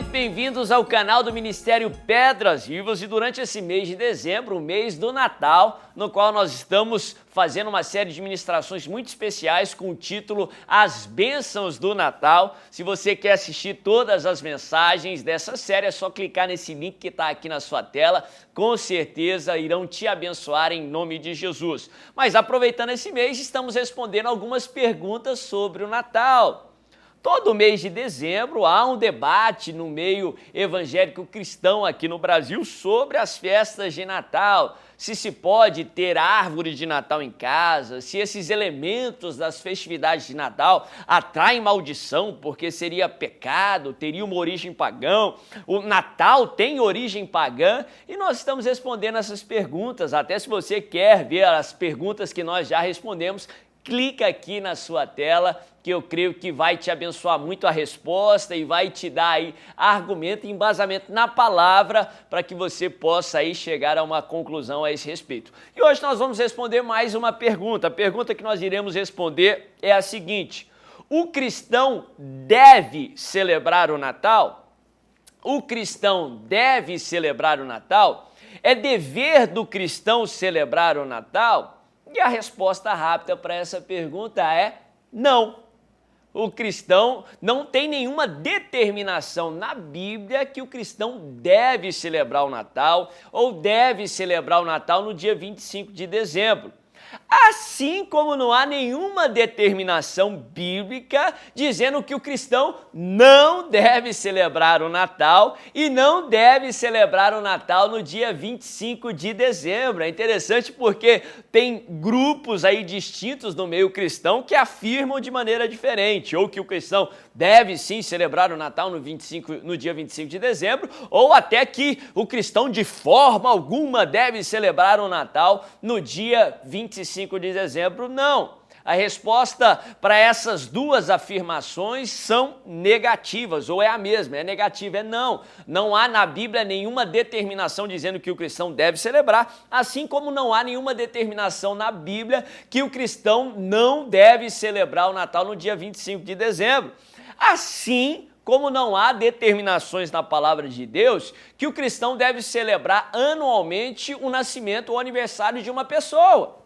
muito bem-vindos ao canal do Ministério Pedras Vivas e durante esse mês de dezembro, o mês do Natal, no qual nós estamos fazendo uma série de ministrações muito especiais com o título As Bênçãos do Natal. Se você quer assistir todas as mensagens dessa série, é só clicar nesse link que está aqui na sua tela. Com certeza irão te abençoar em nome de Jesus. Mas aproveitando esse mês, estamos respondendo algumas perguntas sobre o Natal. Todo mês de dezembro há um debate no meio evangélico cristão aqui no Brasil sobre as festas de Natal. Se se pode ter árvore de Natal em casa, se esses elementos das festividades de Natal atraem maldição, porque seria pecado, teria uma origem pagã. O Natal tem origem pagã e nós estamos respondendo essas perguntas. Até se você quer ver as perguntas que nós já respondemos, clica aqui na sua tela que eu creio que vai te abençoar muito a resposta e vai te dar aí argumento e embasamento na palavra para que você possa aí chegar a uma conclusão a esse respeito. E hoje nós vamos responder mais uma pergunta. A pergunta que nós iremos responder é a seguinte: o cristão deve celebrar o Natal? O cristão deve celebrar o Natal? É dever do cristão celebrar o Natal? E a resposta rápida para essa pergunta é não. O cristão não tem nenhuma determinação na Bíblia que o cristão deve celebrar o Natal ou deve celebrar o Natal no dia 25 de dezembro. Assim como não há nenhuma determinação bíblica dizendo que o cristão não deve celebrar o Natal e não deve celebrar o Natal no dia 25 de dezembro. É interessante porque tem grupos aí distintos no meio cristão que afirmam de maneira diferente, ou que o cristão deve sim celebrar o Natal no, 25, no dia 25 de dezembro, ou até que o cristão de forma alguma deve celebrar o Natal no dia 25 de dezembro. Não. A resposta para essas duas afirmações são negativas, ou é a mesma, é negativa, é não. Não há na Bíblia nenhuma determinação dizendo que o cristão deve celebrar, assim como não há nenhuma determinação na Bíblia que o cristão não deve celebrar o Natal no dia 25 de dezembro. Assim como não há determinações na palavra de Deus que o cristão deve celebrar anualmente o nascimento ou aniversário de uma pessoa.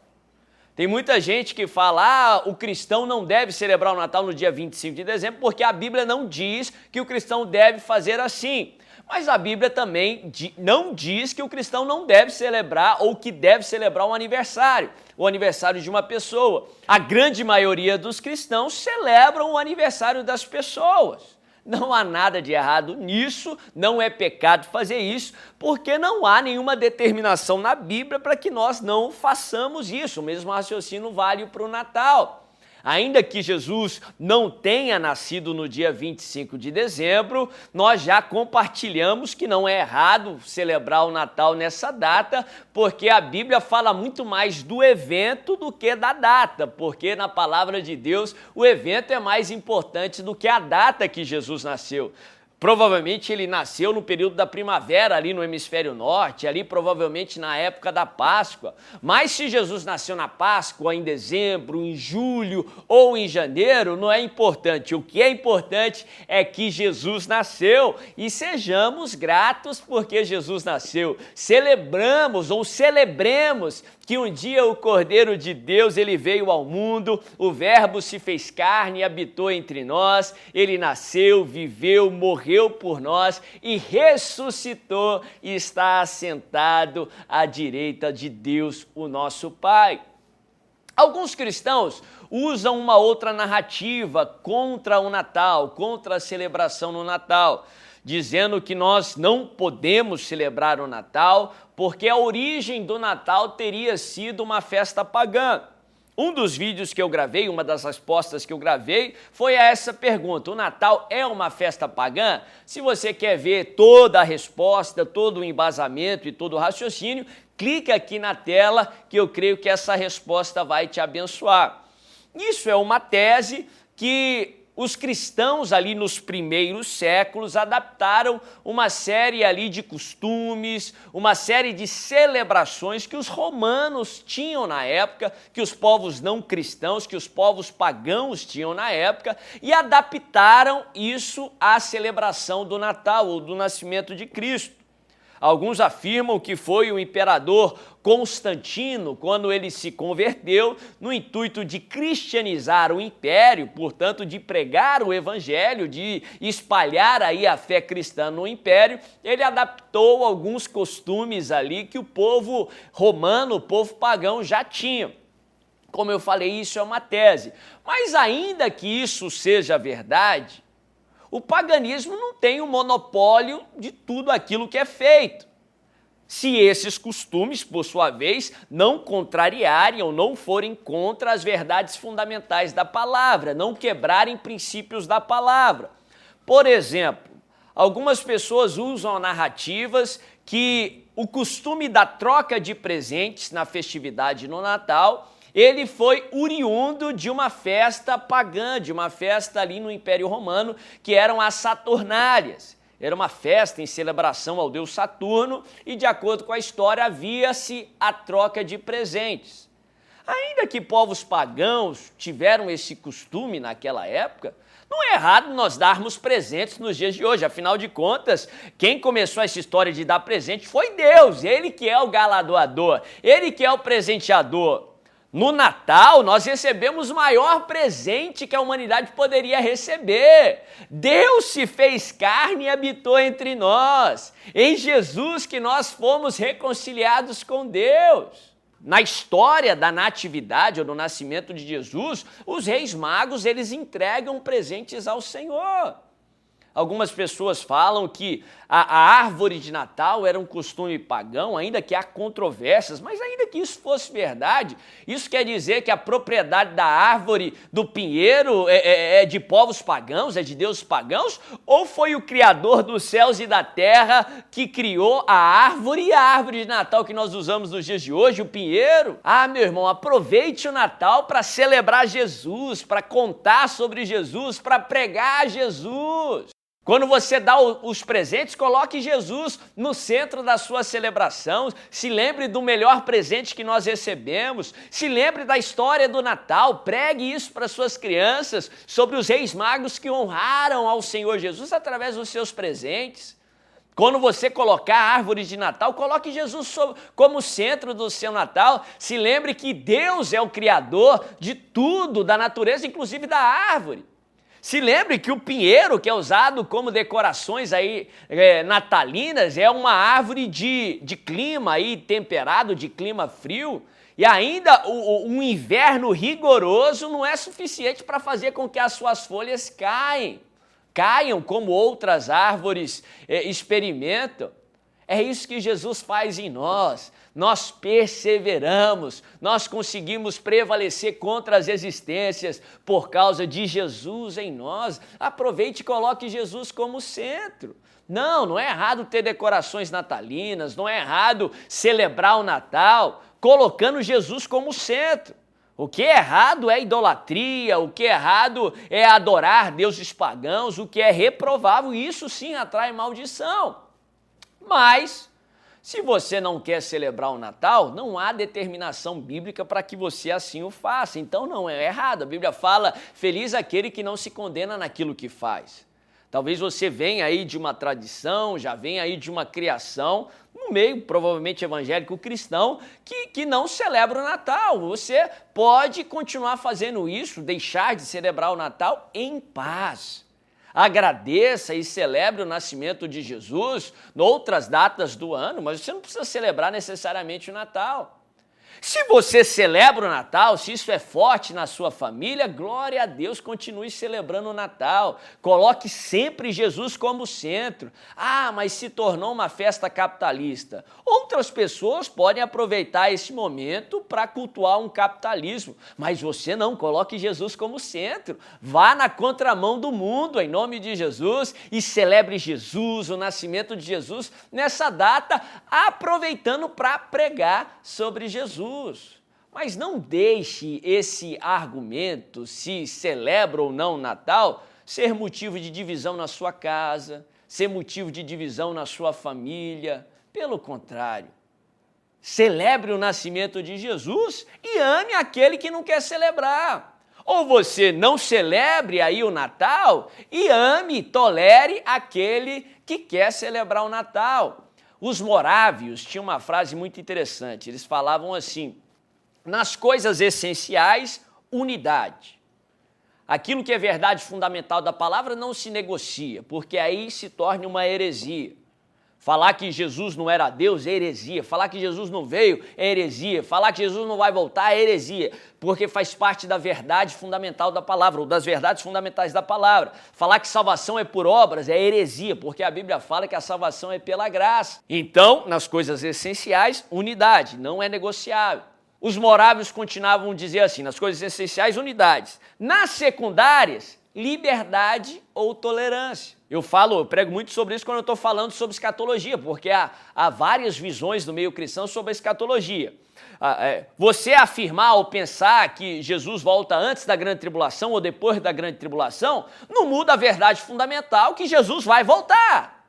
Tem muita gente que fala, ah, o cristão não deve celebrar o Natal no dia 25 de dezembro, porque a Bíblia não diz que o cristão deve fazer assim. Mas a Bíblia também não diz que o cristão não deve celebrar ou que deve celebrar um aniversário, o aniversário de uma pessoa. A grande maioria dos cristãos celebram o aniversário das pessoas. Não há nada de errado nisso, não é pecado fazer isso, porque não há nenhuma determinação na Bíblia para que nós não façamos isso. O mesmo raciocínio vale para o Natal. Ainda que Jesus não tenha nascido no dia 25 de dezembro, nós já compartilhamos que não é errado celebrar o Natal nessa data, porque a Bíblia fala muito mais do evento do que da data, porque na palavra de Deus o evento é mais importante do que a data que Jesus nasceu. Provavelmente ele nasceu no período da primavera, ali no hemisfério norte, ali provavelmente na época da Páscoa. Mas se Jesus nasceu na Páscoa, em dezembro, em julho ou em janeiro, não é importante. O que é importante é que Jesus nasceu e sejamos gratos porque Jesus nasceu. Celebramos ou celebremos que um dia o Cordeiro de Deus, ele veio ao mundo, o Verbo se fez carne e habitou entre nós, ele nasceu, viveu, morreu por nós e ressuscitou e está assentado à direita de Deus, o nosso Pai. Alguns cristãos usam uma outra narrativa contra o Natal, contra a celebração no Natal dizendo que nós não podemos celebrar o Natal porque a origem do Natal teria sido uma festa pagã. Um dos vídeos que eu gravei, uma das respostas que eu gravei, foi a essa pergunta: o Natal é uma festa pagã? Se você quer ver toda a resposta, todo o embasamento e todo o raciocínio, clique aqui na tela que eu creio que essa resposta vai te abençoar. Isso é uma tese que os cristãos ali nos primeiros séculos adaptaram uma série ali de costumes, uma série de celebrações que os romanos tinham na época, que os povos não cristãos, que os povos pagãos tinham na época, e adaptaram isso à celebração do Natal ou do nascimento de Cristo. Alguns afirmam que foi o imperador Constantino, quando ele se converteu, no intuito de cristianizar o império, portanto, de pregar o evangelho, de espalhar aí a fé cristã no império, ele adaptou alguns costumes ali que o povo romano, o povo pagão já tinha. Como eu falei, isso é uma tese. Mas ainda que isso seja verdade, o paganismo não tem o monopólio de tudo aquilo que é feito. Se esses costumes, por sua vez, não contrariarem ou não forem contra as verdades fundamentais da palavra, não quebrarem princípios da palavra. Por exemplo, algumas pessoas usam narrativas que o costume da troca de presentes na festividade no Natal ele foi oriundo de uma festa pagã, de uma festa ali no Império Romano, que eram as Saturnárias. Era uma festa em celebração ao deus Saturno e, de acordo com a história, havia-se a troca de presentes. Ainda que povos pagãos tiveram esse costume naquela época, não é errado nós darmos presentes nos dias de hoje. Afinal de contas, quem começou essa história de dar presente foi Deus. Ele que é o galardoador, ele que é o presenteador. No Natal, nós recebemos o maior presente que a humanidade poderia receber. Deus se fez carne e habitou entre nós. Em Jesus que nós fomos reconciliados com Deus. Na história da natividade ou do nascimento de Jesus, os reis magos, eles entregam presentes ao Senhor. Algumas pessoas falam que a, a, árvore de Natal era um costume pagão, ainda que há controvérsias, mas ainda que isso fosse verdade, isso quer dizer que a propriedade da árvore do pinheiro é, é, é de povos pagãos, é de deuses pagãos? Ou foi o Criador dos céus e da terra que criou a árvore e a árvore de Natal que nós usamos nos dias de hoje, o pinheiro? Ah, meu irmão, aproveite o Natal para celebrar Jesus, para contar sobre Jesus, para pregar Jesus. Quando você dá os presentes, coloque Jesus no centro da sua celebração. Se lembre do melhor presente que nós recebemos. Se lembre da história do Natal. Pregue isso para suas crianças sobre os reis magos que honraram ao Senhor Jesus através dos seus presentes. Quando você colocar a árvore de Natal, coloque Jesus como centro do seu Natal. Se lembre que Deus é o Criador de tudo, da natureza, inclusive da árvore. Se lembre que o pinheiro, que é usado como decorações aí é, natalinas, é uma árvore de, de clima aí temperado, de clima frio. E ainda o, o, um inverno rigoroso não é suficiente para fazer com que as suas folhas caem, caiam como outras árvores é, experimentam. É isso que Jesus faz em nós. Nós perseveramos, nós conseguimos prevalecer contra as existências por causa de Jesus em nós. Aproveite e coloque Jesus como centro. Não, não é errado ter decorações natalinas, não é errado celebrar o Natal colocando Jesus como centro. O que é errado é idolatria, o que é errado é adorar deuses pagãos, o que é reprovável, isso sim atrai maldição. Mas, se você não quer celebrar o Natal, não há determinação bíblica para que você assim o faça. Então não é errado. A Bíblia fala: feliz aquele que não se condena naquilo que faz. Talvez você venha aí de uma tradição, já venha aí de uma criação, no meio provavelmente evangélico cristão, que, que não celebra o Natal. Você pode continuar fazendo isso, deixar de celebrar o Natal em paz agradeça e celebre o nascimento de Jesus noutras datas do ano, mas você não precisa celebrar necessariamente o Natal. Se você celebra o Natal, se isso é forte na sua família, glória a Deus, continue celebrando o Natal. Coloque sempre Jesus como centro. Ah, mas se tornou uma festa capitalista. Outras pessoas podem aproveitar esse momento para cultuar um capitalismo, mas você não, coloque Jesus como centro. Vá na contramão do mundo, em nome de Jesus, e celebre Jesus, o nascimento de Jesus, nessa data, aproveitando para pregar sobre Jesus. Jesus. Mas não deixe esse argumento, se celebra ou não Natal, ser motivo de divisão na sua casa, ser motivo de divisão na sua família. Pelo contrário, celebre o nascimento de Jesus e ame aquele que não quer celebrar. Ou você não celebre aí o Natal e ame, tolere aquele que quer celebrar o Natal. Os morávios tinham uma frase muito interessante. Eles falavam assim: nas coisas essenciais, unidade. Aquilo que é verdade fundamental da palavra não se negocia, porque aí se torna uma heresia. Falar que Jesus não era Deus é heresia. Falar que Jesus não veio é heresia. Falar que Jesus não vai voltar é heresia, porque faz parte da verdade fundamental da palavra, ou das verdades fundamentais da palavra. Falar que salvação é por obras é heresia, porque a Bíblia fala que a salvação é pela graça. Então, nas coisas essenciais, unidade, não é negociável. Os moráveis continuavam a dizer assim, nas coisas essenciais, unidades. Nas secundárias, liberdade ou tolerância. Eu falo, eu prego muito sobre isso quando eu estou falando sobre escatologia, porque há, há várias visões do meio cristão sobre a escatologia. Ah, é, você afirmar ou pensar que Jesus volta antes da grande tribulação ou depois da grande tribulação, não muda a verdade fundamental que Jesus vai voltar.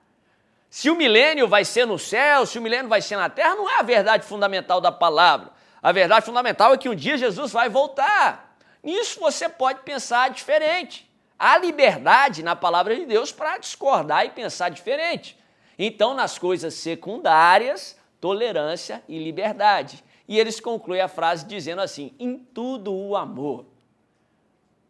Se o milênio vai ser no céu, se o milênio vai ser na terra, não é a verdade fundamental da palavra. A verdade fundamental é que um dia Jesus vai voltar. Nisso você pode pensar diferente. Há liberdade na palavra de Deus para discordar e pensar diferente. Então, nas coisas secundárias, tolerância e liberdade. E eles concluem a frase dizendo assim: em tudo o amor.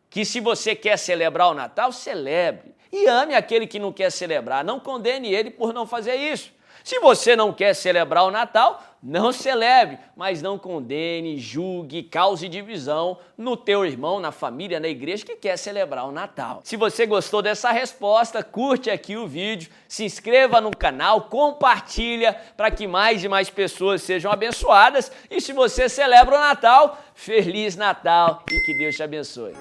Que se você quer celebrar o Natal, celebre. E ame aquele que não quer celebrar. Não condene ele por não fazer isso. Se você não quer celebrar o Natal, não celebre, mas não condene, julgue, cause divisão no teu irmão, na família, na igreja que quer celebrar o Natal. Se você gostou dessa resposta, curte aqui o vídeo, se inscreva no canal, compartilha para que mais e mais pessoas sejam abençoadas. E se você celebra o Natal, feliz Natal e que Deus te abençoe.